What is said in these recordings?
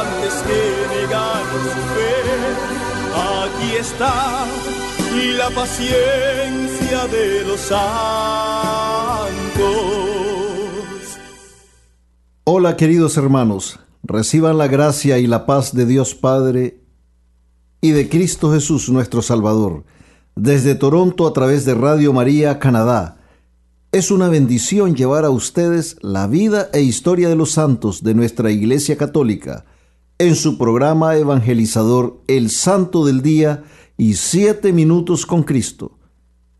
antes que su fe. Aquí está la paciencia de los santos. Hola queridos hermanos, reciban la gracia y la paz de Dios Padre y de Cristo Jesús nuestro Salvador. Desde Toronto a través de Radio María, Canadá. Es una bendición llevar a ustedes la vida e historia de los santos de nuestra Iglesia Católica en su programa evangelizador El Santo del Día y Siete Minutos con Cristo.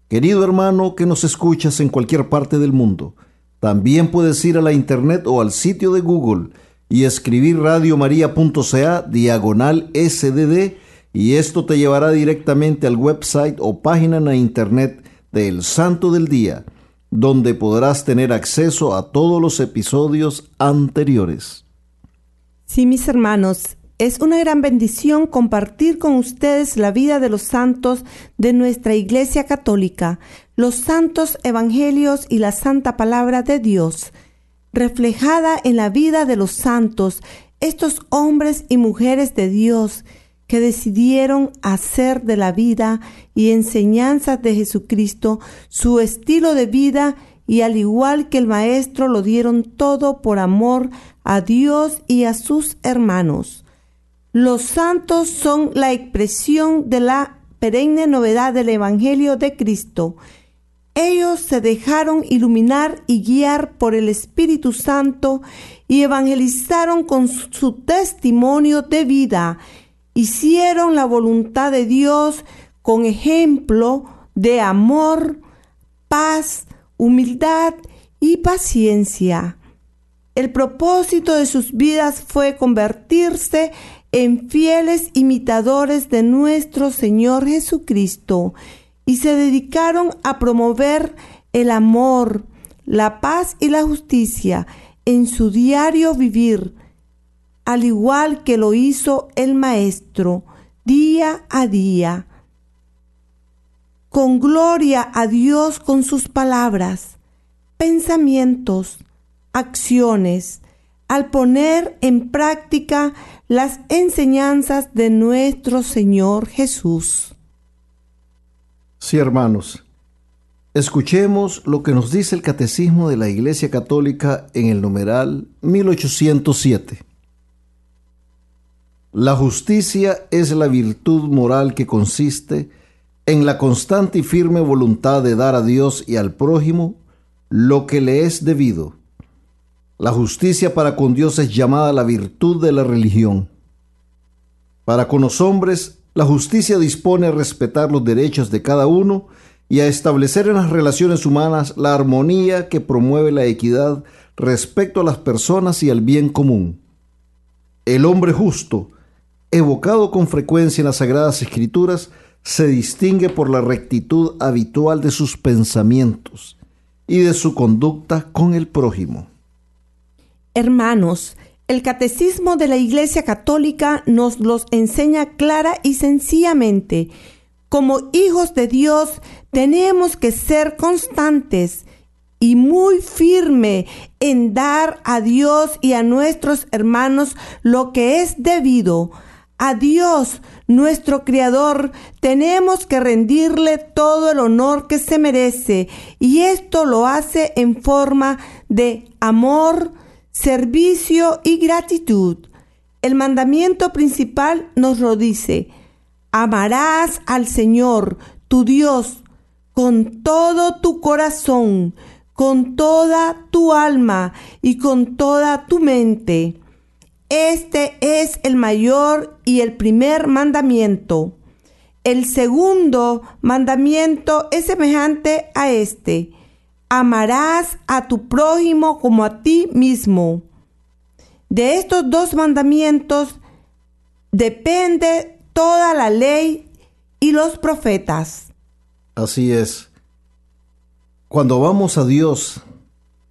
Querido hermano que nos escuchas en cualquier parte del mundo, también puedes ir a la internet o al sitio de Google y escribir radiomaria.ca diagonal sdd y esto te llevará directamente al website o página en la internet del Santo del Día, donde podrás tener acceso a todos los episodios anteriores. Sí, mis hermanos, es una gran bendición compartir con ustedes la vida de los santos de nuestra Iglesia Católica, los santos evangelios y la santa palabra de Dios, reflejada en la vida de los santos, estos hombres y mujeres de Dios que decidieron hacer de la vida y enseñanzas de Jesucristo su estilo de vida y al igual que el Maestro lo dieron todo por amor a Dios y a sus hermanos. Los santos son la expresión de la perenne novedad del Evangelio de Cristo. Ellos se dejaron iluminar y guiar por el Espíritu Santo y evangelizaron con su testimonio de vida. Hicieron la voluntad de Dios con ejemplo de amor, paz, humildad y paciencia. El propósito de sus vidas fue convertirse en fieles imitadores de nuestro Señor Jesucristo y se dedicaron a promover el amor, la paz y la justicia en su diario vivir, al igual que lo hizo el Maestro día a día. Con gloria a Dios con sus palabras, pensamientos, acciones, al poner en práctica las enseñanzas de nuestro Señor Jesús. Sí, hermanos, escuchemos lo que nos dice el Catecismo de la Iglesia Católica en el numeral 1807. La justicia es la virtud moral que consiste en la constante y firme voluntad de dar a Dios y al prójimo lo que le es debido la justicia para con Dios es llamada la virtud de la religión. Para con los hombres, la justicia dispone a respetar los derechos de cada uno y a establecer en las relaciones humanas la armonía que promueve la equidad respecto a las personas y al bien común. El hombre justo, evocado con frecuencia en las Sagradas Escrituras, se distingue por la rectitud habitual de sus pensamientos y de su conducta con el prójimo. Hermanos, el catecismo de la Iglesia Católica nos los enseña clara y sencillamente. Como hijos de Dios tenemos que ser constantes y muy firme en dar a Dios y a nuestros hermanos lo que es debido. A Dios, nuestro Creador, tenemos que rendirle todo el honor que se merece y esto lo hace en forma de amor, servicio y gratitud. el mandamiento principal nos lo dice, amarás al Señor, tu Dios, con todo tu corazón, con toda tu alma y con toda tu mente. Este es el mayor y el primer mandamiento. El segundo mandamiento es semejante a este. Amarás a tu prójimo como a ti mismo. De estos dos mandamientos depende toda la ley y los profetas. Así es. Cuando vamos a Dios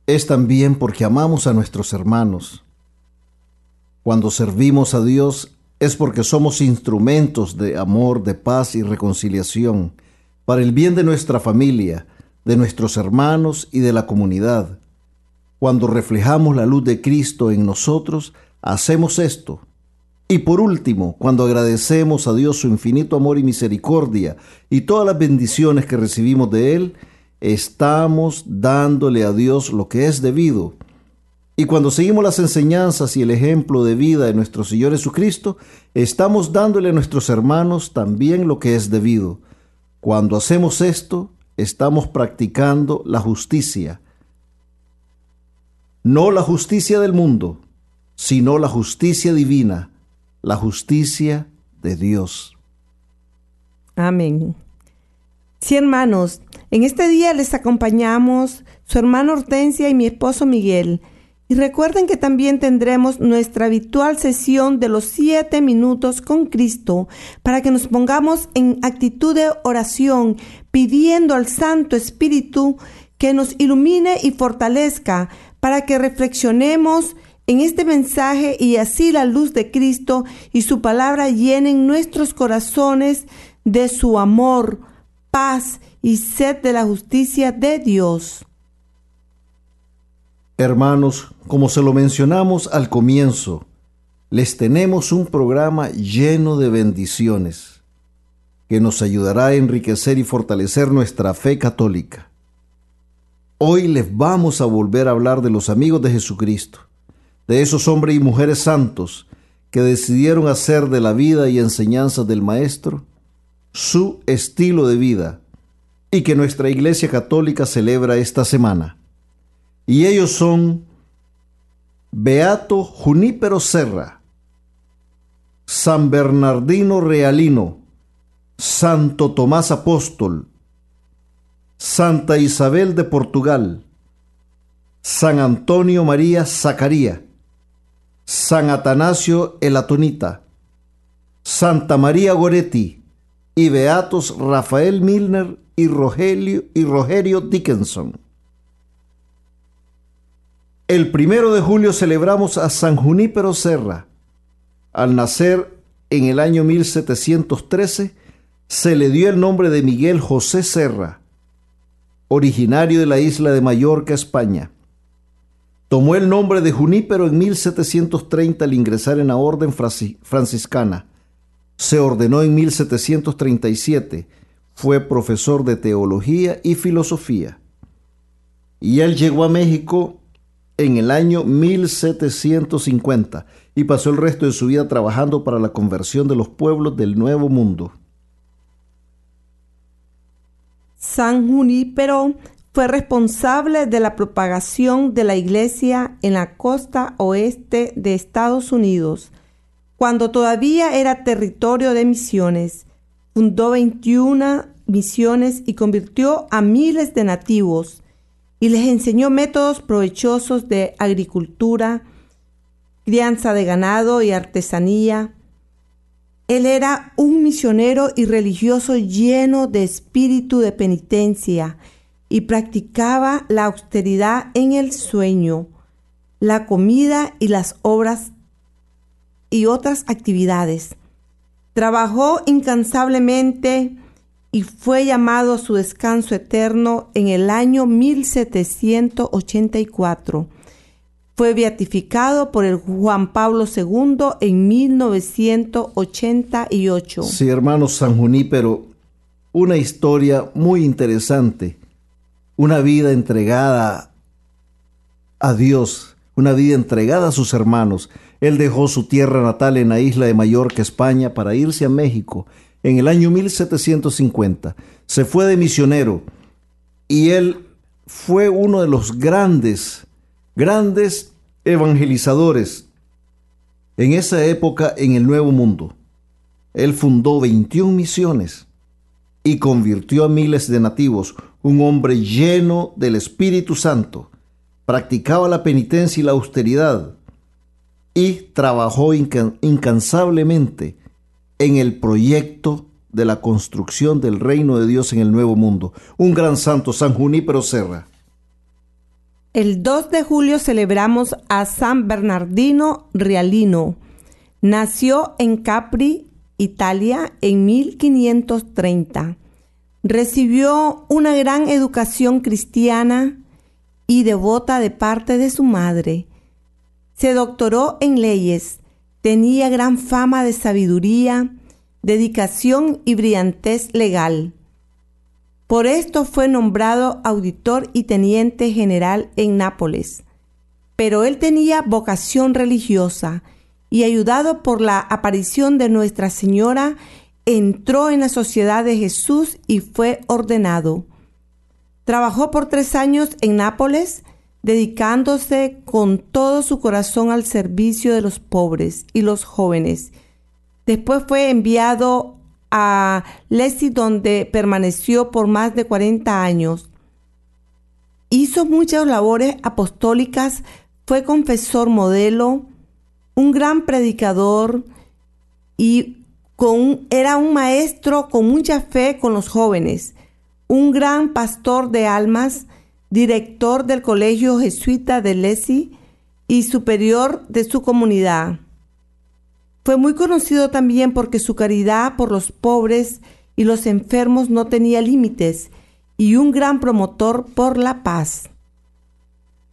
es también porque amamos a nuestros hermanos. Cuando servimos a Dios es porque somos instrumentos de amor, de paz y reconciliación para el bien de nuestra familia, de nuestros hermanos y de la comunidad. Cuando reflejamos la luz de Cristo en nosotros, hacemos esto. Y por último, cuando agradecemos a Dios su infinito amor y misericordia y todas las bendiciones que recibimos de Él, estamos dándole a Dios lo que es debido. Y cuando seguimos las enseñanzas y el ejemplo de vida de nuestro Señor Jesucristo, estamos dándole a nuestros hermanos también lo que es debido. Cuando hacemos esto, estamos practicando la justicia. No la justicia del mundo, sino la justicia divina, la justicia de Dios. Amén. Sí, hermanos, en este día les acompañamos su hermano Hortensia y mi esposo Miguel. Y recuerden que también tendremos nuestra habitual sesión de los siete minutos con Cristo para que nos pongamos en actitud de oración pidiendo al Santo Espíritu que nos ilumine y fortalezca para que reflexionemos en este mensaje y así la luz de Cristo y su palabra llenen nuestros corazones de su amor, paz y sed de la justicia de Dios. Hermanos, como se lo mencionamos al comienzo, les tenemos un programa lleno de bendiciones que nos ayudará a enriquecer y fortalecer nuestra fe católica. Hoy les vamos a volver a hablar de los amigos de Jesucristo, de esos hombres y mujeres santos que decidieron hacer de la vida y enseñanzas del Maestro su estilo de vida y que nuestra Iglesia Católica celebra esta semana. Y ellos son Beato Junípero Serra, San Bernardino Realino, Santo Tomás Apóstol, Santa Isabel de Portugal, San Antonio María Zacaría, San Atanasio el Atonita, Santa María Goretti y Beatos Rafael Milner y Rogelio, y Rogerio Dickinson. El primero de julio celebramos a San Junípero Serra. Al nacer en el año 1713, se le dio el nombre de Miguel José Serra, originario de la isla de Mallorca, España. Tomó el nombre de Junípero en 1730 al ingresar en la orden franciscana. Se ordenó en 1737 fue profesor de teología y filosofía. Y él llegó a México en el año 1750 y pasó el resto de su vida trabajando para la conversión de los pueblos del Nuevo Mundo. San Junípero fue responsable de la propagación de la iglesia en la costa oeste de Estados Unidos, cuando todavía era territorio de misiones fundó 21 misiones y convirtió a miles de nativos y les enseñó métodos provechosos de agricultura, crianza de ganado y artesanía. Él era un misionero y religioso lleno de espíritu de penitencia y practicaba la austeridad en el sueño, la comida y las obras y otras actividades. Trabajó incansablemente y fue llamado a su descanso eterno en el año 1784. Fue beatificado por el Juan Pablo II en 1988. Sí, hermano San Junípero, una historia muy interesante, una vida entregada a Dios, una vida entregada a sus hermanos. Él dejó su tierra natal en la isla de Mallorca, España, para irse a México en el año 1750. Se fue de misionero y él fue uno de los grandes, grandes evangelizadores en esa época en el Nuevo Mundo. Él fundó 21 misiones y convirtió a miles de nativos, un hombre lleno del Espíritu Santo. Practicaba la penitencia y la austeridad y trabajó incansablemente en el proyecto de la construcción del reino de Dios en el Nuevo Mundo. Un gran santo, San Junípero Serra. El 2 de julio celebramos a San Bernardino Rialino. Nació en Capri, Italia, en 1530. Recibió una gran educación cristiana y devota de parte de su madre. Se doctoró en leyes, tenía gran fama de sabiduría, dedicación y brillantez legal. Por esto fue nombrado auditor y teniente general en Nápoles. Pero él tenía vocación religiosa y ayudado por la aparición de Nuestra Señora, entró en la sociedad de Jesús y fue ordenado. Trabajó por tres años en Nápoles, dedicándose con todo su corazón al servicio de los pobres y los jóvenes Después fue enviado a Lesi donde permaneció por más de 40 años. Hizo muchas labores apostólicas, fue confesor modelo, un gran predicador y con, era un maestro con mucha fe con los jóvenes, un gran pastor de almas, director del colegio jesuita de Lesi y superior de su comunidad. Fue muy conocido también porque su caridad por los pobres y los enfermos no tenía límites y un gran promotor por la paz.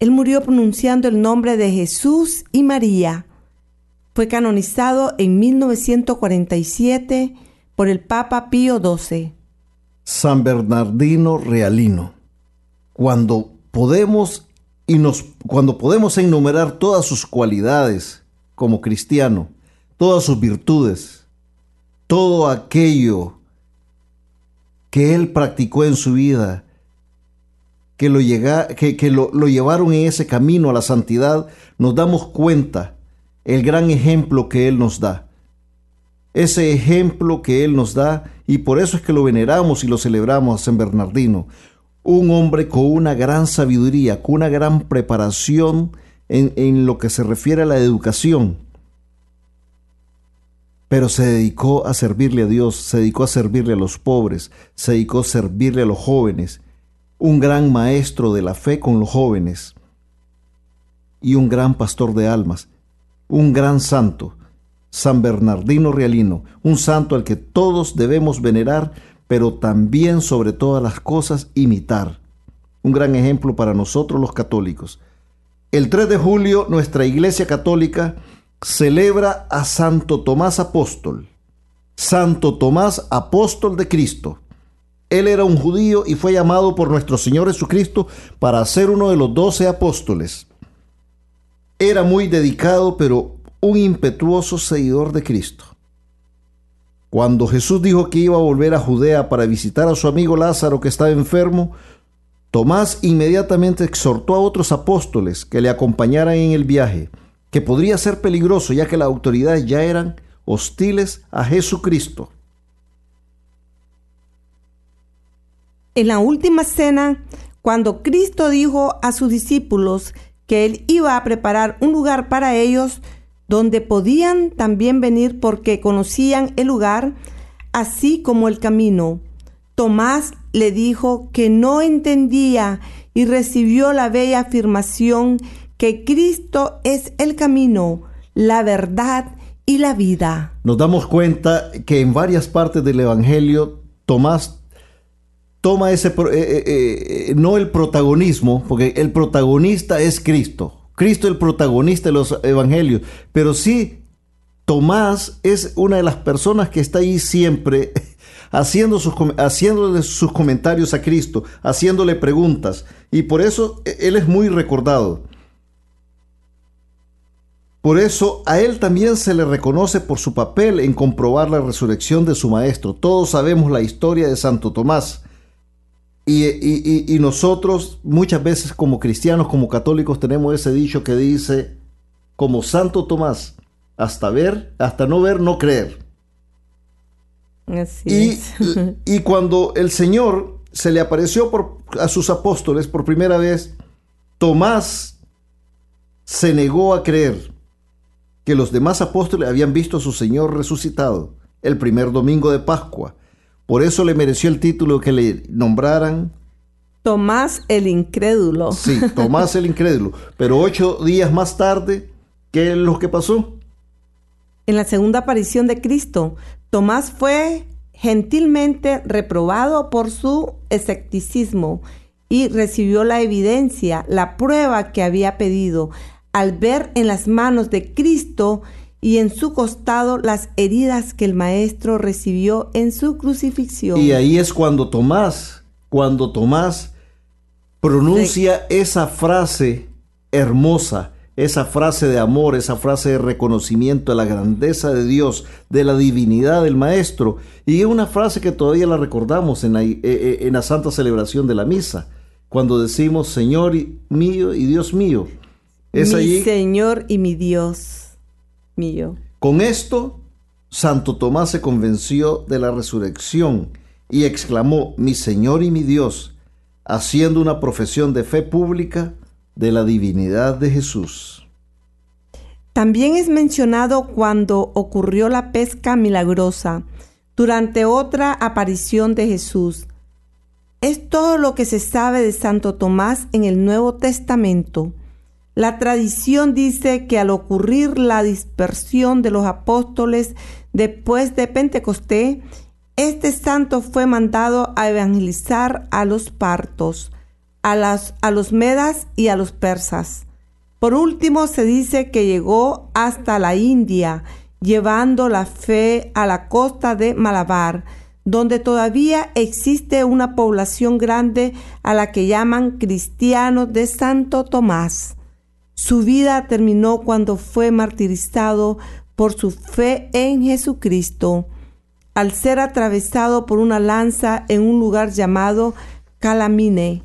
Él murió pronunciando el nombre de Jesús y María. Fue canonizado en 1947 por el Papa Pío XII. San Bernardino Realino. Cuando podemos y nos cuando podemos enumerar todas sus cualidades como cristiano, todas sus virtudes, todo aquello que él practicó en su vida, que, lo, llega, que, lo, lo llevaron en ese camino a la santidad, nos damos cuenta el gran ejemplo que él nos da. Ese ejemplo que él nos da, y por eso es que lo veneramos y lo celebramos a San Bernardino, un hombre con una gran sabiduría, con una gran preparación en, en lo que se refiere a la educación. Pero se dedicó a servirle a Dios, se dedicó a servirle a los pobres, se dedicó a servirle a los jóvenes, un gran maestro de la fe con los jóvenes. Y un gran pastor de almas, un gran santo, San Bernardino Realino, un santo al que todos debemos venerar, pero también sobre todas las cosas imitar. Un gran ejemplo para nosotros los católicos. El 3 de julio nuestra Iglesia Católica celebra a Santo Tomás Apóstol. Santo Tomás Apóstol de Cristo. Él era un judío y fue llamado por nuestro Señor Jesucristo para ser uno de los doce apóstoles. Era muy dedicado, pero un impetuoso seguidor de Cristo. Cuando Jesús dijo que iba a volver a Judea para visitar a su amigo Lázaro que estaba enfermo, Tomás inmediatamente exhortó a otros apóstoles que le acompañaran en el viaje que podría ser peligroso ya que las autoridades ya eran hostiles a Jesucristo. En la última cena, cuando Cristo dijo a sus discípulos que Él iba a preparar un lugar para ellos, donde podían también venir porque conocían el lugar, así como el camino. Tomás le dijo que no entendía y recibió la bella afirmación que Cristo es el camino, la verdad y la vida. Nos damos cuenta que en varias partes del Evangelio Tomás toma ese, eh, eh, eh, no el protagonismo, porque el protagonista es Cristo. Cristo el protagonista de los evangelios, pero sí Tomás es una de las personas que está ahí siempre haciendo sus, haciéndole sus comentarios a Cristo, haciéndole preguntas, y por eso él es muy recordado. Por eso a él también se le reconoce por su papel en comprobar la resurrección de su maestro. Todos sabemos la historia de Santo Tomás. Y, y, y, nosotros muchas veces como cristianos, como católicos, tenemos ese dicho que dice, como Santo Tomás, hasta ver, hasta no ver, no creer. y, y, cuando el Señor se le apareció por, a sus apóstoles por primera vez, Tomás se negó a creer que los demás apóstoles habían visto a su Señor resucitado el primer domingo de Pascua. Por eso le mereció el título que le nombraran Tomás el incrédulo. Sí, Tomás el incrédulo. Pero ocho días más tarde, ¿qué es lo que pasó? En la segunda aparición de Cristo, Tomás fue gentilmente reprobado por su escepticismo y recibió la evidencia, la prueba que había pedido, al ver en las manos de Cristo y en su costado las heridas que el Maestro recibió en su crucifixión. Y ahí es cuando Tomás, cuando Tomás pronuncia esa frase hermosa, esa frase de amor, esa frase de reconocimiento de la grandeza de Dios, de la divinidad del Maestro. Y es una frase que todavía la recordamos en la, eh, eh, en la santa celebración de la misa, cuando decimos Señor mío y Dios mío. Es mi Señor y mi Dios mío. Con esto, Santo Tomás se convenció de la resurrección y exclamó, mi Señor y mi Dios, haciendo una profesión de fe pública de la divinidad de Jesús. También es mencionado cuando ocurrió la pesca milagrosa, durante otra aparición de Jesús. Es todo lo que se sabe de Santo Tomás en el Nuevo Testamento. La tradición dice que al ocurrir la dispersión de los apóstoles después de Pentecostés, este santo fue mandado a evangelizar a los partos, a, a los medas y a los persas. Por último, se dice que llegó hasta la India, llevando la fe a la costa de Malabar, donde todavía existe una población grande a la que llaman cristianos de Santo Tomás. Su vida terminó cuando fue martirizado por su fe en Jesucristo, al ser atravesado por una lanza en un lugar llamado Calamine.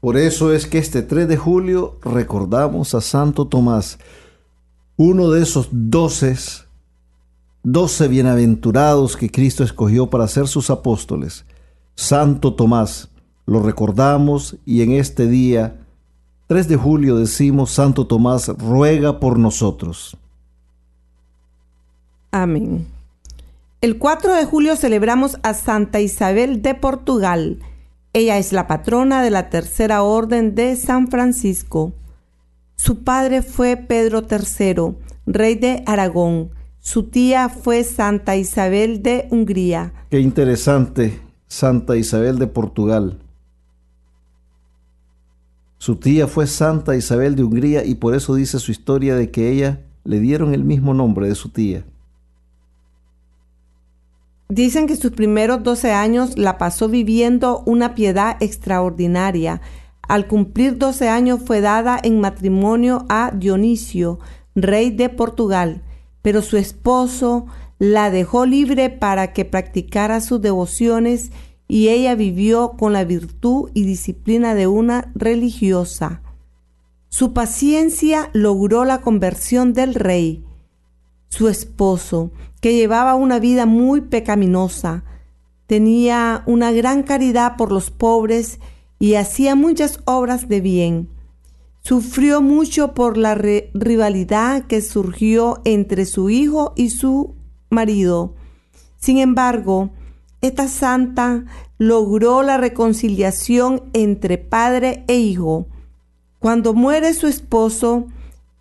Por eso es que este 3 de julio recordamos a Santo Tomás, uno de esos doces, doce bienaventurados que Cristo escogió para ser sus apóstoles. Santo Tomás, lo recordamos y en este día 3 de julio decimos, Santo Tomás, ruega por nosotros. Amén. El 4 de julio celebramos a Santa Isabel de Portugal. Ella es la patrona de la Tercera Orden de San Francisco. Su padre fue Pedro III, rey de Aragón. Su tía fue Santa Isabel de Hungría. Qué interesante, Santa Isabel de Portugal. Su tía fue Santa Isabel de Hungría y por eso dice su historia de que ella le dieron el mismo nombre de su tía. Dicen que sus primeros 12 años la pasó viviendo una piedad extraordinaria. Al cumplir 12 años fue dada en matrimonio a Dionisio, rey de Portugal, pero su esposo la dejó libre para que practicara sus devociones y ella vivió con la virtud y disciplina de una religiosa. Su paciencia logró la conversión del rey, su esposo, que llevaba una vida muy pecaminosa. Tenía una gran caridad por los pobres y hacía muchas obras de bien. Sufrió mucho por la rivalidad que surgió entre su hijo y su marido. Sin embargo, esta santa logró la reconciliación entre padre e hijo. Cuando muere su esposo,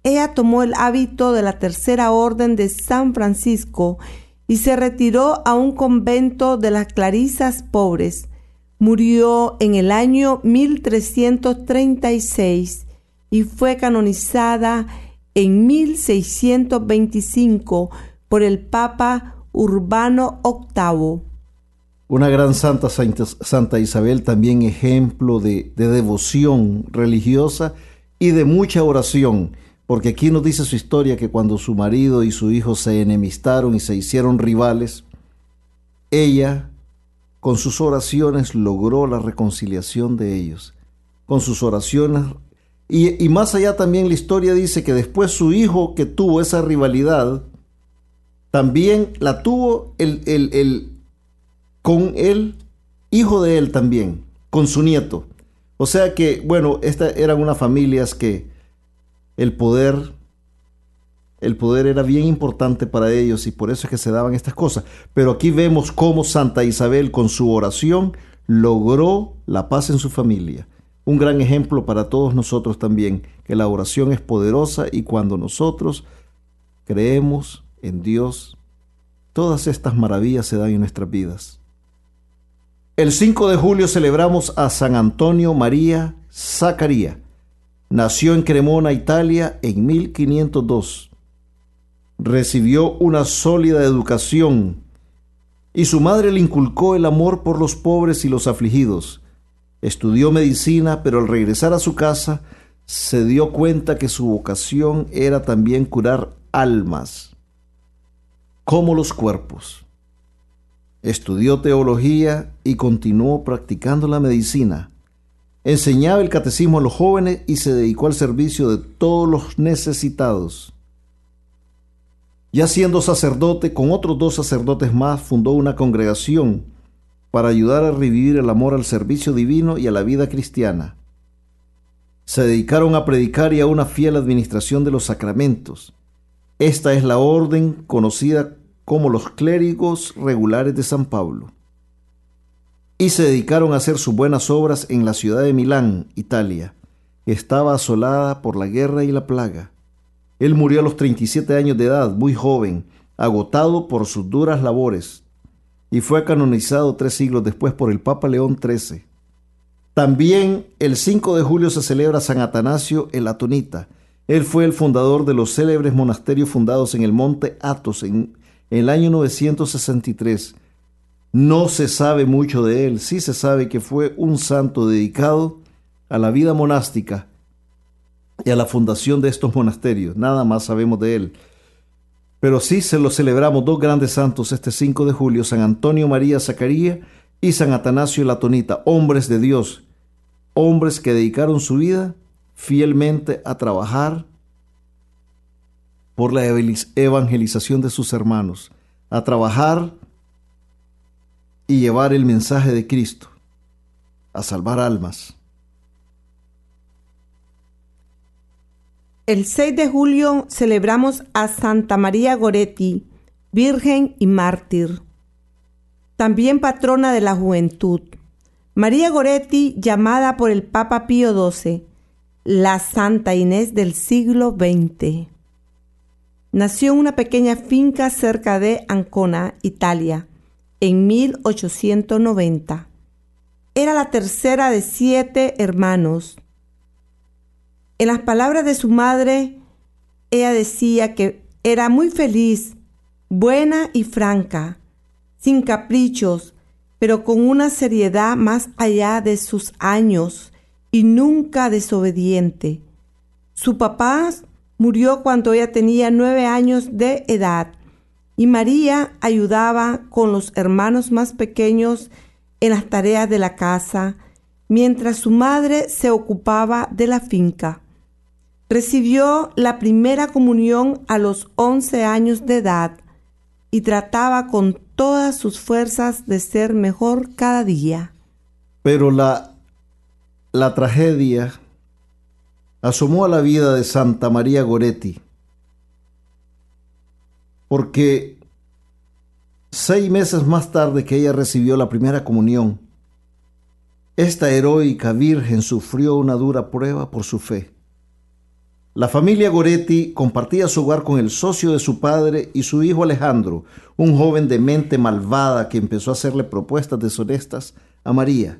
ella tomó el hábito de la tercera orden de San Francisco y se retiró a un convento de las Clarisas pobres. Murió en el año 1336 y fue canonizada en 1625 por el Papa Urbano VIII. Una gran santa, Santa Isabel, también ejemplo de, de devoción religiosa y de mucha oración, porque aquí nos dice su historia que cuando su marido y su hijo se enemistaron y se hicieron rivales, ella con sus oraciones logró la reconciliación de ellos. Con sus oraciones y, más allá también la historia dice que después su hijo que tuvo esa rivalidad, también la tuvo el, el, con el hijo de él también, con su nieto. O sea que, bueno, estas eran unas familias que el poder, el poder era bien importante para ellos y por eso es que se daban estas cosas. Pero aquí vemos cómo Santa Isabel con su oración logró la paz en su familia un gran ejemplo para todos nosotros también, que la oración es poderosa y cuando nosotros creemos en Dios, todas estas maravillas se dan en nuestras vidas. El 5 de julio celebramos a San Antonio María Zacaría. Nació en Cremona, Italia, en 1502. Recibió una sólida educación y su madre le inculcó el amor por los pobres y los afligidos Estudió medicina, pero al regresar a su casa se dio cuenta que su vocación era también curar almas, como los cuerpos. Estudió teología y continuó practicando la medicina. Enseñaba el catecismo a los jóvenes y se dedicó al servicio de todos los necesitados. Ya siendo sacerdote, con otros dos sacerdotes más, fundó una congregación para ayudar a revivir el amor al servicio divino y a la vida cristiana. Se dedicaron a predicar y a una fiel administración de los sacramentos. Esta es la orden conocida como los clérigos regulares de San Pablo. Y se dedicaron a hacer sus buenas obras en la ciudad de Milán, Italia, estaba asolada por la guerra y la plaga. Él murió a los 37 años de edad, muy joven, agotado por sus duras labores, y fue canonizado tres siglos después por el Papa León XIII. También el 5 de julio se celebra San Atanasio el Atonita. Él fue el fundador de los célebres monasterios fundados en el monte Athos en, el año 963. No se sabe mucho de él, sí se sabe que fue un santo dedicado a la vida monástica y a la fundación de estos monasterios. Nada más sabemos de él. Pero sí se lo celebramos dos grandes santos este 5 de julio, San Antonio María Zacarías y San Atanasio Latonita, hombres de Dios, hombres que dedicaron su vida fielmente a trabajar por la evangelización de sus hermanos, a trabajar y llevar el mensaje de Cristo, a salvar almas. El 6 de julio celebramos a Santa María Goretti, Virgen y Mártir, también patrona de la juventud. María Goretti, llamada por el Papa Pío XII, la Santa Inés del siglo XX. Nació en una pequeña finca cerca de Ancona, Italia, en 1890. Era la tercera de siete hermanos en las palabras de su madre, ella decía que era muy feliz, buena y franca, sin caprichos, pero con una seriedad más allá de sus años y nunca desobediente. Su papá murió cuando ella tenía nueve años de edad y María ayudaba con los hermanos más pequeños en las tareas de la casa, mientras su madre se ocupaba de la finca. Recibió la primera comunión a los 11 años de edad y trataba con todas sus fuerzas de ser mejor cada día. Pero la, la tragedia asomó a la vida de Santa María Goretti, porque seis meses más tarde que ella recibió la primera comunión, esta heroica virgen sufrió una dura prueba por su fe. La familia Goretti compartía su hogar con el socio de su padre y su hijo Alejandro, un joven de mente malvada que empezó a hacerle propuestas deshonestas a María.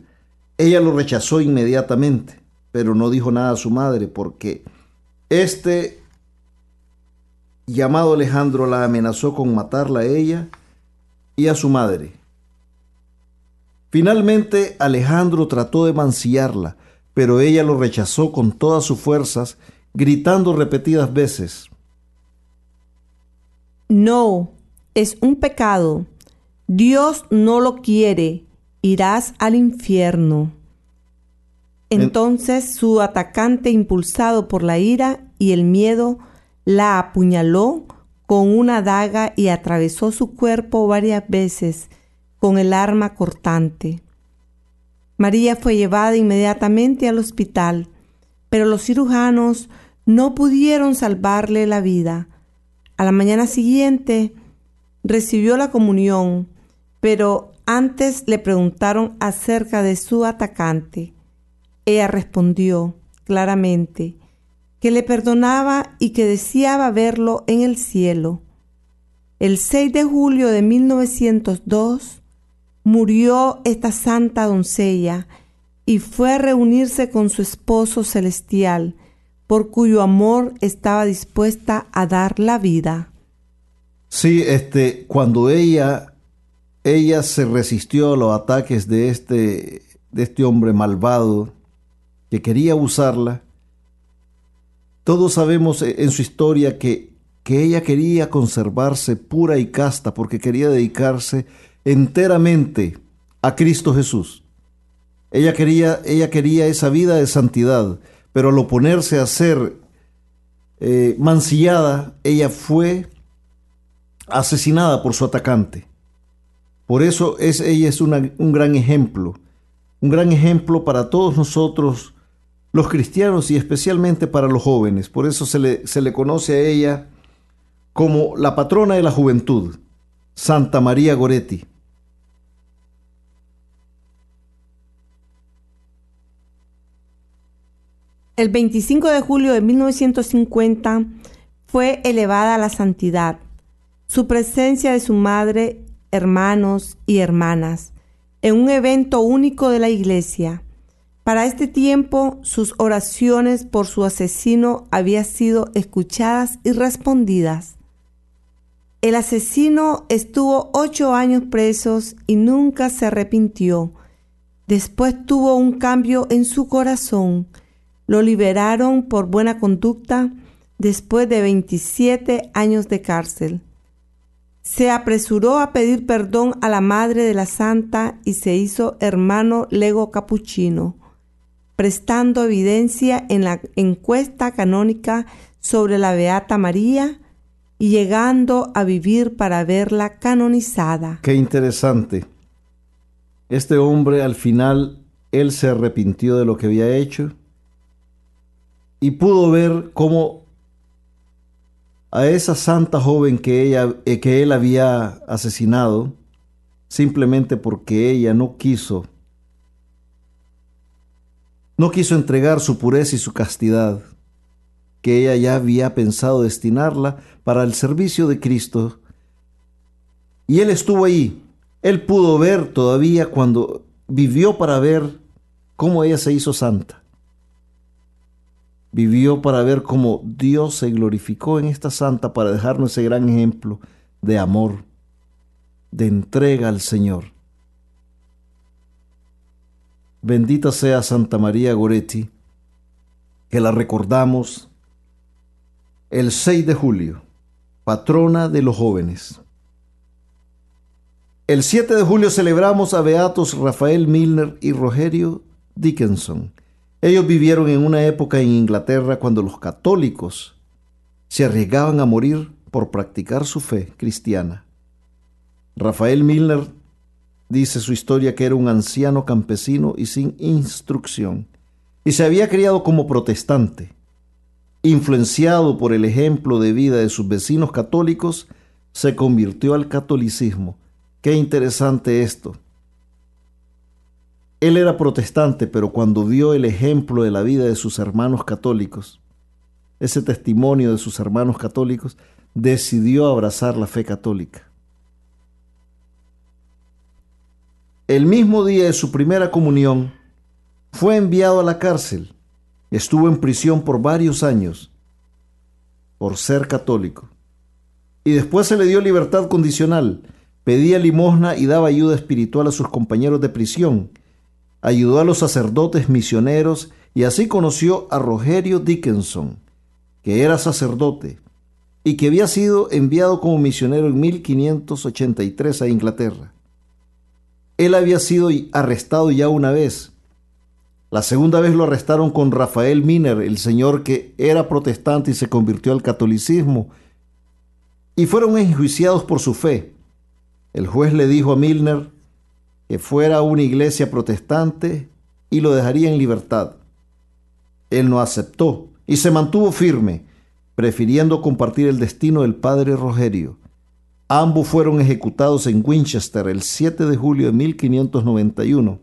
Ella lo rechazó inmediatamente, pero no dijo nada a su madre porque este llamado Alejandro la amenazó con matarla a ella y a su madre. Finalmente Alejandro trató de mancillarla, pero ella lo rechazó con todas sus fuerzas gritando repetidas veces, No, es un pecado. Dios no lo quiere. Irás al infierno. Entonces su atacante, impulsado por la ira y el miedo, la apuñaló con una daga y atravesó su cuerpo varias veces con el arma cortante. María fue llevada inmediatamente al hospital, pero los cirujanos no pudieron salvarle la vida. A la mañana siguiente recibió la comunión, pero antes le preguntaron acerca de su atacante. Ella respondió claramente que le perdonaba y que deseaba verlo en el cielo. El 6 de julio de 1902 murió esta santa doncella y fue a reunirse con su esposo celestial, por cuyo amor estaba dispuesta a dar la vida. Sí, este, cuando ella, ella se resistió a los ataques de este, de este hombre malvado que quería usarla, todos sabemos en su historia que, que ella quería conservarse pura y casta porque quería dedicarse enteramente a Cristo Jesús. Ella quería, ella quería esa vida de santidad, pero al oponerse a ser eh, mancillada, ella fue asesinada por su atacante. Por eso es, ella es un gran ejemplo, un gran ejemplo para todos nosotros, los cristianos y especialmente para los jóvenes. Por eso se le, se le conoce a ella como la patrona de la juventud, Santa María Goretti. El 25 de julio de 1950 fue elevada a la santidad. Su presencia de su madre, hermanos y hermanas, en un evento único de la iglesia. Para este tiempo, sus oraciones por su asesino habían sido escuchadas y respondidas. El asesino estuvo ocho años presos y nunca se arrepintió. Después tuvo un cambio en su corazón lo liberaron por buena conducta después de 27 años de cárcel. Se apresuró a pedir perdón a la madre de la santa y se hizo hermano lego capuchino, prestando evidencia en la encuesta canónica sobre la Beata María y llegando a vivir para verla canonizada. Qué interesante. Este hombre al final, él se arrepintió de lo que había hecho y pudo ver cómo a esa santa joven que, ella, eh, que él había asesinado, simplemente porque ella no quiso, no quiso entregar su pureza y su castidad, que ella ya había pensado destinarla para el servicio de Cristo. Y él estuvo ahí, él pudo ver todavía cuando vivió para ver cómo ella se hizo santa vivió para ver cómo Dios se glorificó en esta santa para dejarnos ese gran ejemplo de amor, de entrega al Señor. Bendita sea Santa María Goretti, que la recordamos el 6 de julio, patrona de los jóvenes. El 7 de julio celebramos a Beatos Rafael Milner y Rogerio Dickinson ellos vivieron en una época en Inglaterra cuando los católicos se arriesgaban a morir por practicar su fe cristiana. Rafael Milner dice su historia que era un anciano campesino y sin instrucción, y se había criado como protestante. Influenciado por el ejemplo de vida de sus vecinos católicos, se convirtió al catolicismo. Qué interesante esto. Él era protestante, pero cuando vio el ejemplo de la vida de sus hermanos católicos, ese testimonio de sus hermanos católicos, decidió abrazar la fe católica. El mismo día de su primera comunión, fue enviado a la cárcel. Estuvo en prisión por varios años por ser católico. Y después se le dio libertad condicional. Pedía limosna y daba ayuda espiritual a sus compañeros de prisión ayudó a los sacerdotes misioneros y así conoció a Rogerio Dickinson, que era sacerdote y que había sido enviado como misionero en 1583 a Inglaterra. Él había sido arrestado ya una vez. La segunda vez lo arrestaron con Rafael Miner, el señor que era protestante y se convirtió al catolicismo, y fueron enjuiciados por su fe. El juez le dijo a Milner que fuera a una iglesia protestante y lo dejaría en libertad. Él no aceptó y se mantuvo firme, prefiriendo compartir el destino del padre Rogerio. Ambos fueron ejecutados en Winchester el 7 de julio de 1591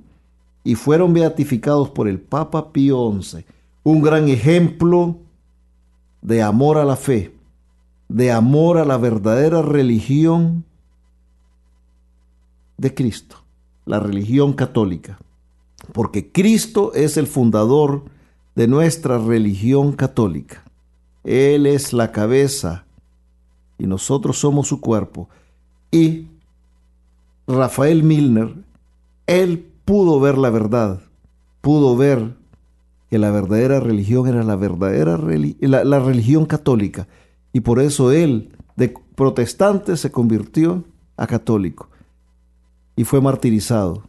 y fueron beatificados por el Papa Pío XI, un gran ejemplo de amor a la fe, de amor a la verdadera religión de Cristo, la religión católica, porque Cristo es el fundador de nuestra religión católica. Él es la cabeza y nosotros somos su cuerpo. Y Rafael Milner, él pudo ver la verdad, pudo ver que la verdadera religión era la verdadera la, religión católica. Y por eso él, de protestante, se convirtió a católico y fue martirizado.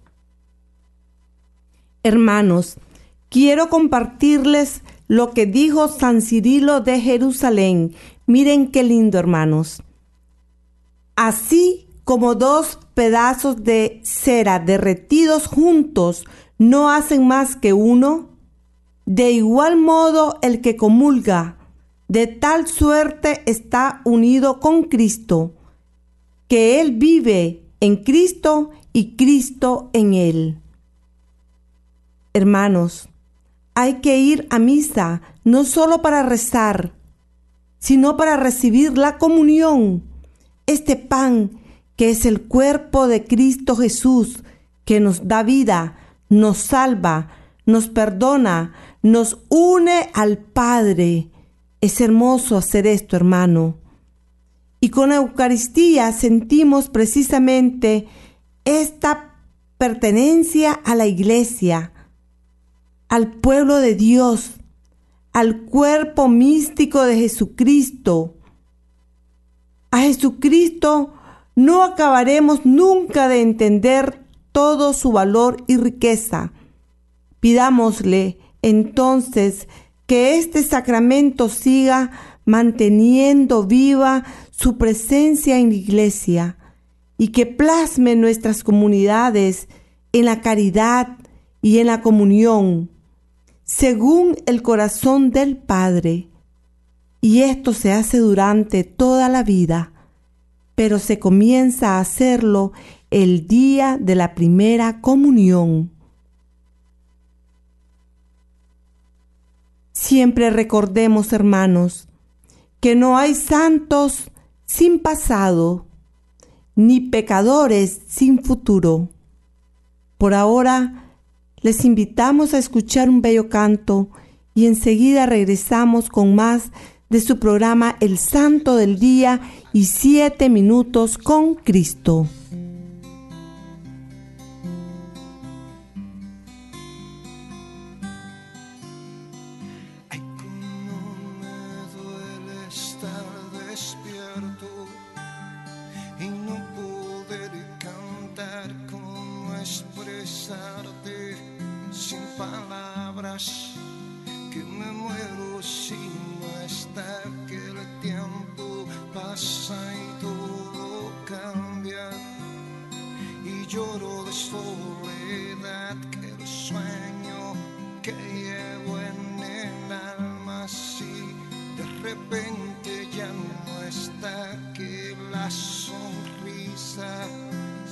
Hermanos, quiero compartirles lo que dijo San Cirilo de Jerusalén. Miren qué lindo, hermanos. Así como dos pedazos de cera derretidos juntos no hacen más que uno, de igual modo el que comulga, de tal suerte está unido con Cristo, que Él vive en Cristo y Cristo en Él. Hermanos, hay que ir a misa no solo para rezar, sino para recibir la comunión, este pan que es el cuerpo de Cristo Jesús, que nos da vida, nos salva, nos perdona, nos une al Padre. Es hermoso hacer esto, hermano. Y con la Eucaristía sentimos precisamente esta pertenencia a la iglesia, al pueblo de Dios, al cuerpo místico de Jesucristo. A Jesucristo no acabaremos nunca de entender todo su valor y riqueza. Pidámosle entonces que este sacramento siga manteniendo viva su presencia en la iglesia y que plasme nuestras comunidades en la caridad y en la comunión según el corazón del Padre. Y esto se hace durante toda la vida, pero se comienza a hacerlo el día de la primera comunión. Siempre recordemos, hermanos, que no hay santos sin pasado, ni pecadores sin futuro. Por ahora, les invitamos a escuchar un bello canto y enseguida regresamos con más de su programa El Santo del Día y Siete Minutos con Cristo.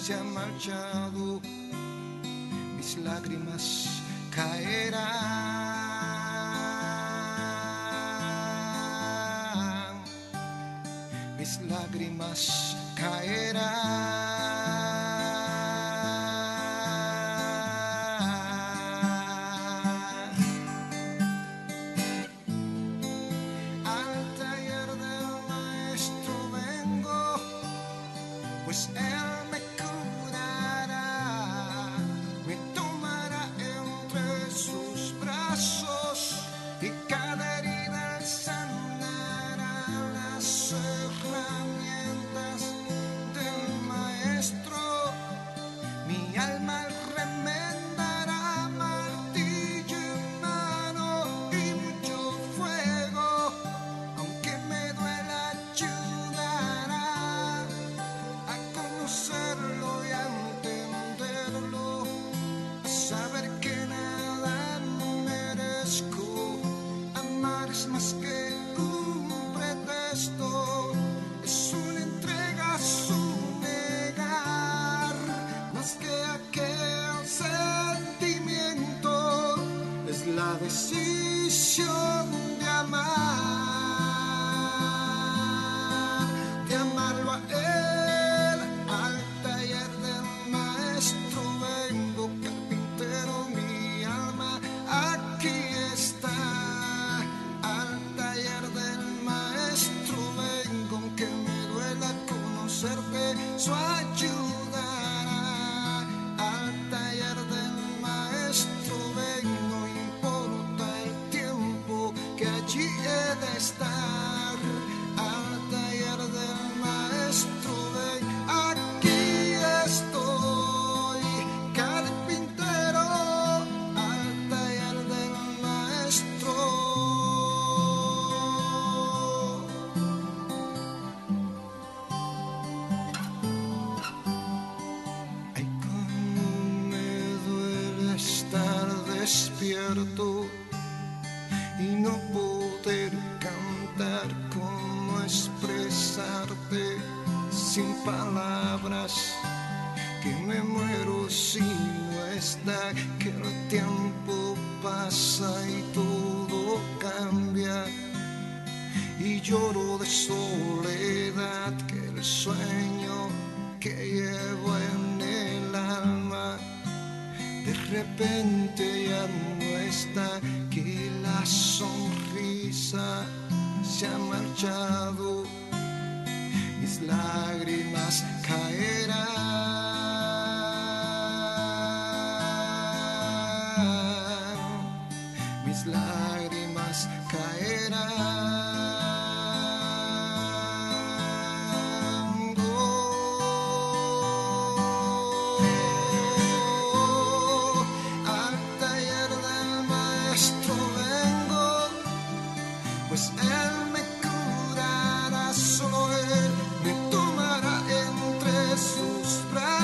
se ha marchado, mis lágrimas caerán. Mis lágrimas caerán.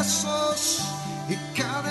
besos e cada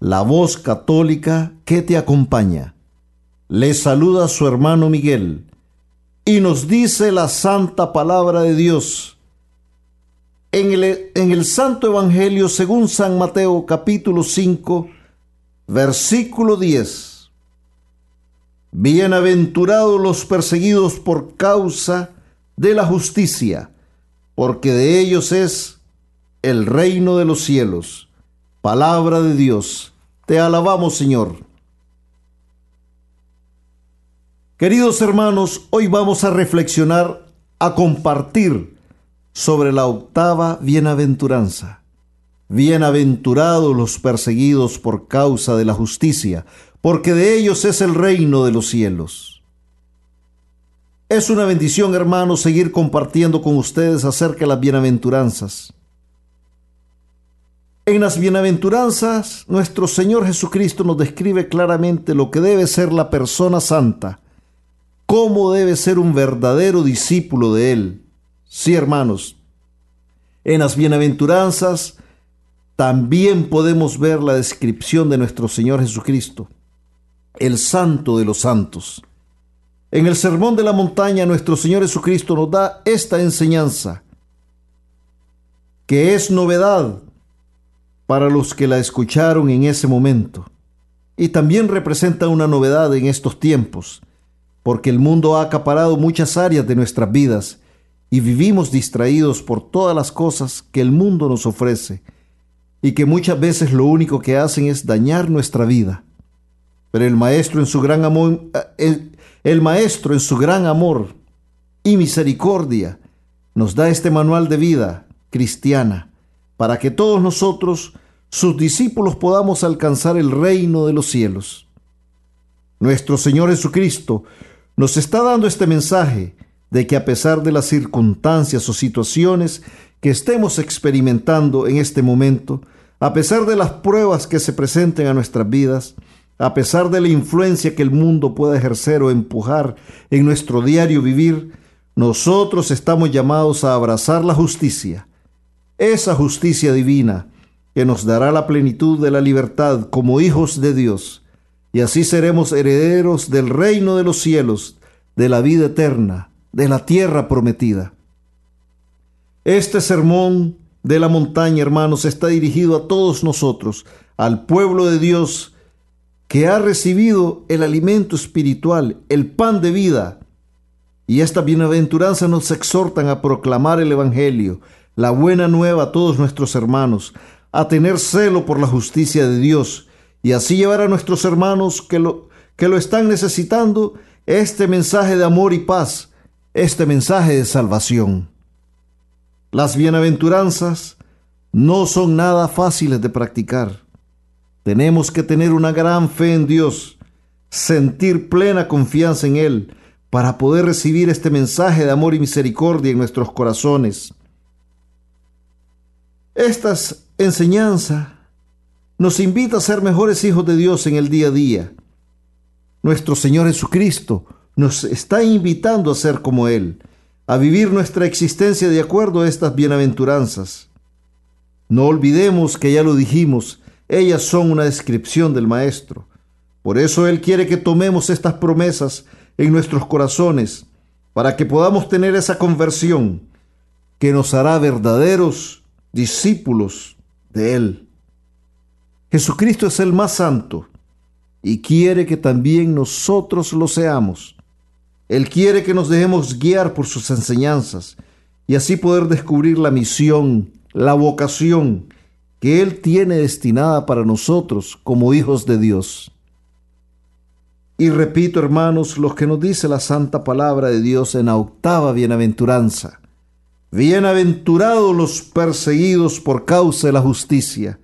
la voz católica que te acompaña. Le saluda su hermano Miguel y nos dice la santa palabra de Dios. En el, en el Santo Evangelio según San Mateo capítulo 5, versículo 10. Bienaventurados los perseguidos por causa de la justicia, porque de ellos es el reino de los cielos. Palabra de Dios. Te alabamos, Señor. Queridos hermanos, hoy vamos a reflexionar, a compartir sobre la octava bienaventuranza. Bienaventurados los perseguidos por causa de la justicia, porque de ellos es el reino de los cielos. Es una bendición, hermanos, seguir compartiendo con ustedes acerca de las bienaventuranzas. En las bienaventuranzas, nuestro Señor Jesucristo nos describe claramente lo que debe ser la persona santa, cómo debe ser un verdadero discípulo de Él. Sí, hermanos, en las bienaventuranzas también podemos ver la descripción de nuestro Señor Jesucristo, el santo de los santos. En el Sermón de la Montaña, nuestro Señor Jesucristo nos da esta enseñanza, que es novedad para los que la escucharon en ese momento. Y también representa una novedad en estos tiempos, porque el mundo ha acaparado muchas áreas de nuestras vidas y vivimos distraídos por todas las cosas que el mundo nos ofrece y que muchas veces lo único que hacen es dañar nuestra vida. Pero el maestro en su gran amor, el, el maestro en su gran amor y misericordia nos da este manual de vida cristiana para que todos nosotros, sus discípulos, podamos alcanzar el reino de los cielos. Nuestro Señor Jesucristo nos está dando este mensaje de que a pesar de las circunstancias o situaciones que estemos experimentando en este momento, a pesar de las pruebas que se presenten a nuestras vidas, a pesar de la influencia que el mundo pueda ejercer o empujar en nuestro diario vivir, nosotros estamos llamados a abrazar la justicia, esa justicia divina que nos dará la plenitud de la libertad como hijos de Dios, y así seremos herederos del reino de los cielos, de la vida eterna, de la tierra prometida. Este sermón de la montaña, hermanos, está dirigido a todos nosotros, al pueblo de Dios que ha recibido el alimento espiritual, el pan de vida. Y esta bienaventuranza nos exhortan a proclamar el Evangelio, la buena nueva a todos nuestros hermanos, a tener celo por la justicia de Dios y así llevar a nuestros hermanos que lo, que lo están necesitando este mensaje de amor y paz, este mensaje de salvación. Las bienaventuranzas no son nada fáciles de practicar. Tenemos que tener una gran fe en Dios, sentir plena confianza en Él, para poder recibir este mensaje de amor y misericordia en nuestros corazones. Estas enseñanzas nos invita a ser mejores hijos de Dios en el día a día. Nuestro Señor Jesucristo nos está invitando a ser como Él, a vivir nuestra existencia de acuerdo a estas bienaventuranzas. No olvidemos que ya lo dijimos, ellas son una descripción del Maestro. Por eso Él quiere que tomemos estas promesas en nuestros corazones, para que podamos tener esa conversión que nos hará verdaderos discípulos de Él. Jesucristo es el más santo y quiere que también nosotros lo seamos. Él quiere que nos dejemos guiar por sus enseñanzas y así poder descubrir la misión, la vocación que Él tiene destinada para nosotros como hijos de Dios. Y repito, hermanos, lo que nos dice la santa palabra de Dios en la octava bienaventuranza. Bienaventurados los perseguidos por causa de la justicia,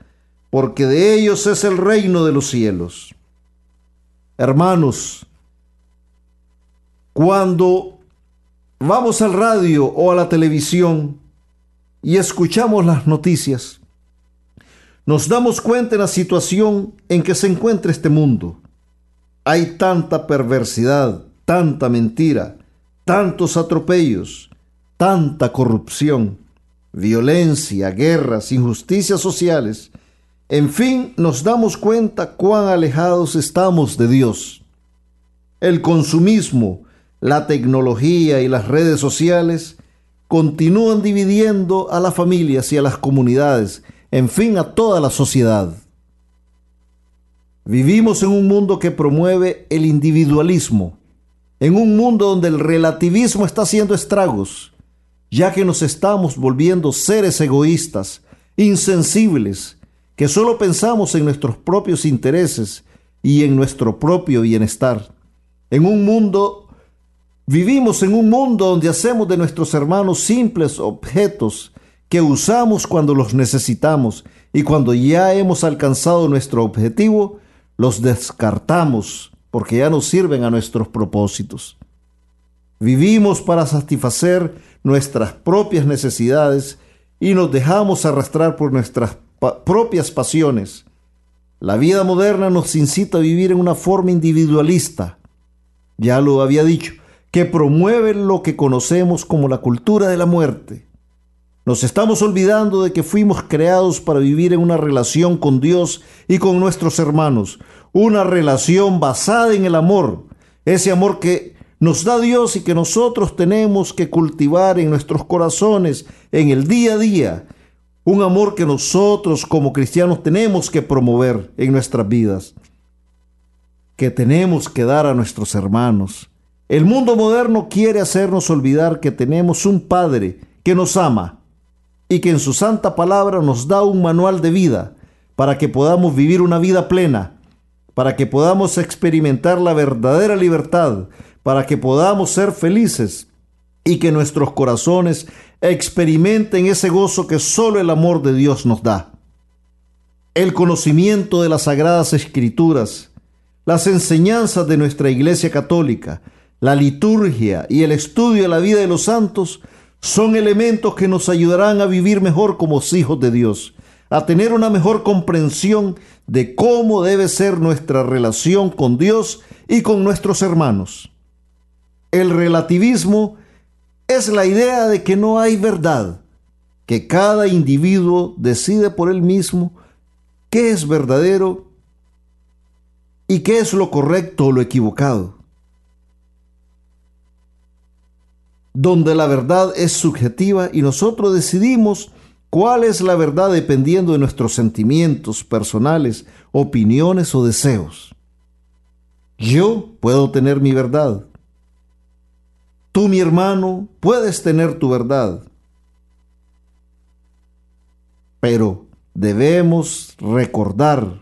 porque de ellos es el reino de los cielos. Hermanos, cuando vamos al radio o a la televisión y escuchamos las noticias, nos damos cuenta de la situación en que se encuentra este mundo. Hay tanta perversidad, tanta mentira, tantos atropellos, tanta corrupción, violencia, guerras, injusticias sociales, en fin, nos damos cuenta cuán alejados estamos de Dios. El consumismo, la tecnología y las redes sociales continúan dividiendo a las familias y a las comunidades, en fin, a toda la sociedad. Vivimos en un mundo que promueve el individualismo, en un mundo donde el relativismo está haciendo estragos, ya que nos estamos volviendo seres egoístas, insensibles, que solo pensamos en nuestros propios intereses y en nuestro propio bienestar. En un mundo, vivimos en un mundo donde hacemos de nuestros hermanos simples objetos que usamos cuando los necesitamos y cuando ya hemos alcanzado nuestro objetivo, los descartamos porque ya no sirven a nuestros propósitos. Vivimos para satisfacer nuestras propias necesidades y nos dejamos arrastrar por nuestras propias pasiones. La vida moderna nos incita a vivir en una forma individualista, ya lo había dicho, que promueve lo que conocemos como la cultura de la muerte. Nos estamos olvidando de que fuimos creados para vivir en una relación con Dios y con nuestros hermanos, una relación basada en el amor, ese amor que nos da Dios y que nosotros tenemos que cultivar en nuestros corazones en el día a día, un amor que nosotros como cristianos tenemos que promover en nuestras vidas, que tenemos que dar a nuestros hermanos. El mundo moderno quiere hacernos olvidar que tenemos un Padre que nos ama y que en su santa palabra nos da un manual de vida para que podamos vivir una vida plena, para que podamos experimentar la verdadera libertad, para que podamos ser felices y que nuestros corazones experimenten ese gozo que solo el amor de Dios nos da. El conocimiento de las sagradas escrituras, las enseñanzas de nuestra Iglesia Católica, la liturgia y el estudio de la vida de los santos son elementos que nos ayudarán a vivir mejor como hijos de Dios, a tener una mejor comprensión de cómo debe ser nuestra relación con Dios y con nuestros hermanos. El relativismo es la idea de que no hay verdad, que cada individuo decide por él mismo qué es verdadero y qué es lo correcto o lo equivocado. Donde la verdad es subjetiva y nosotros decidimos cuál es la verdad dependiendo de nuestros sentimientos personales, opiniones o deseos. Yo puedo tener mi verdad, Tú, mi hermano, puedes tener tu verdad, pero debemos recordar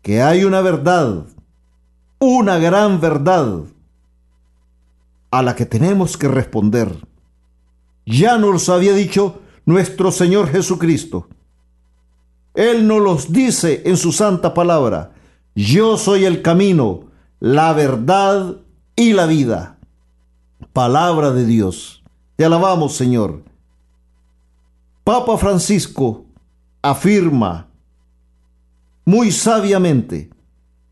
que hay una verdad, una gran verdad, a la que tenemos que responder. Ya nos había dicho nuestro Señor Jesucristo. Él nos los dice en su santa palabra. Yo soy el camino, la verdad y la vida palabra de Dios. Te alabamos, Señor. Papa Francisco afirma muy sabiamente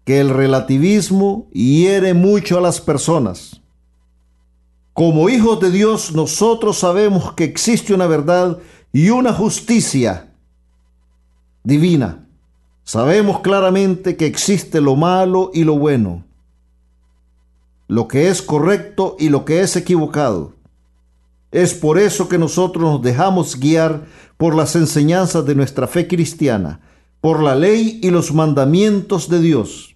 que el relativismo hiere mucho a las personas. Como hijos de Dios, nosotros sabemos que existe una verdad y una justicia divina. Sabemos claramente que existe lo malo y lo bueno lo que es correcto y lo que es equivocado. Es por eso que nosotros nos dejamos guiar por las enseñanzas de nuestra fe cristiana, por la ley y los mandamientos de Dios.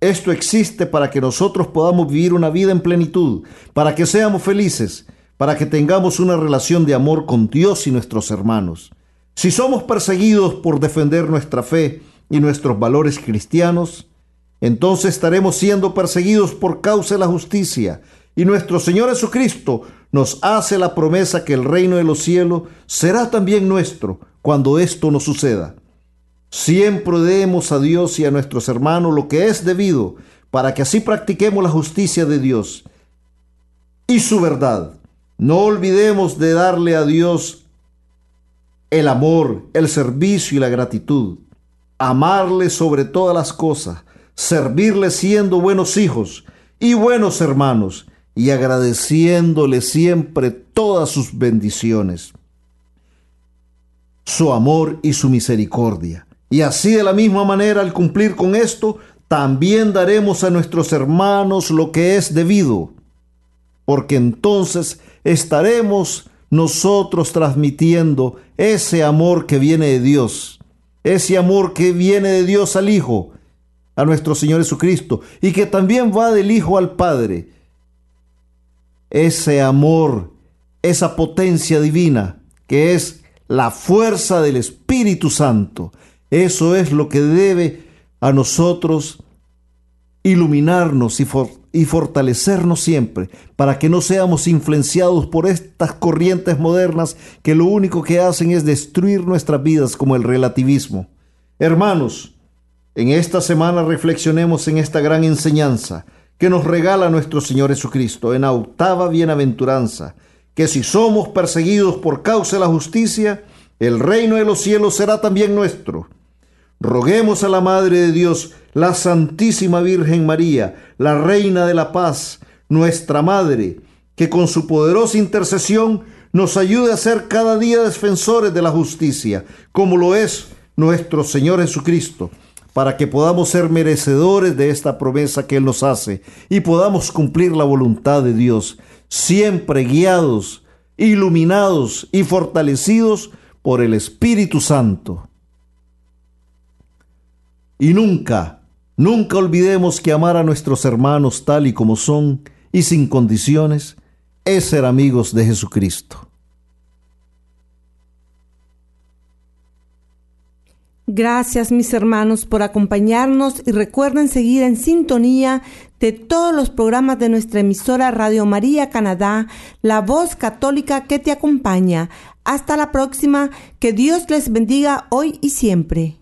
Esto existe para que nosotros podamos vivir una vida en plenitud, para que seamos felices, para que tengamos una relación de amor con Dios y nuestros hermanos. Si somos perseguidos por defender nuestra fe y nuestros valores cristianos, entonces estaremos siendo perseguidos por causa de la justicia. Y nuestro Señor Jesucristo nos hace la promesa que el reino de los cielos será también nuestro cuando esto nos suceda. Siempre demos a Dios y a nuestros hermanos lo que es debido para que así practiquemos la justicia de Dios y su verdad. No olvidemos de darle a Dios el amor, el servicio y la gratitud. Amarle sobre todas las cosas servirle siendo buenos hijos y buenos hermanos, y agradeciéndole siempre todas sus bendiciones, su amor y su misericordia. Y así de la misma manera, al cumplir con esto, también daremos a nuestros hermanos lo que es debido, porque entonces estaremos nosotros transmitiendo ese amor que viene de Dios, ese amor que viene de Dios al Hijo, a nuestro Señor Jesucristo, y que también va del Hijo al Padre. Ese amor, esa potencia divina, que es la fuerza del Espíritu Santo. Eso es lo que debe a nosotros iluminarnos y, y, fortalecernos siempre para que no seamos influenciados por estas corrientes modernas que lo único que hacen es destruir nuestras vidas como el relativismo. Hermanos, en esta semana reflexionemos en esta gran enseñanza que nos regala nuestro Señor Jesucristo en octava bienaventuranza, que si somos perseguidos por causa de la justicia, el reino de los cielos será también nuestro. Roguemos a la Madre de Dios, la Santísima Virgen María, la Reina de la Paz, nuestra Madre, que con su poderosa intercesión nos ayude a ser cada día defensores de la justicia, como lo es nuestro Señor Jesucristo, para que podamos ser merecedores de esta promesa que Él nos hace y podamos cumplir la voluntad de Dios, siempre guiados, iluminados y fortalecidos por el Espíritu Santo. Y nunca, nunca olvidemos que amar a nuestros hermanos tal y como son y sin condiciones es ser amigos de Jesucristo. Gracias mis hermanos por acompañarnos y recuerden seguir en sintonía de todos los programas de nuestra emisora Radio María Canadá, la voz católica que te acompaña. Hasta la próxima, que Dios les bendiga hoy y siempre.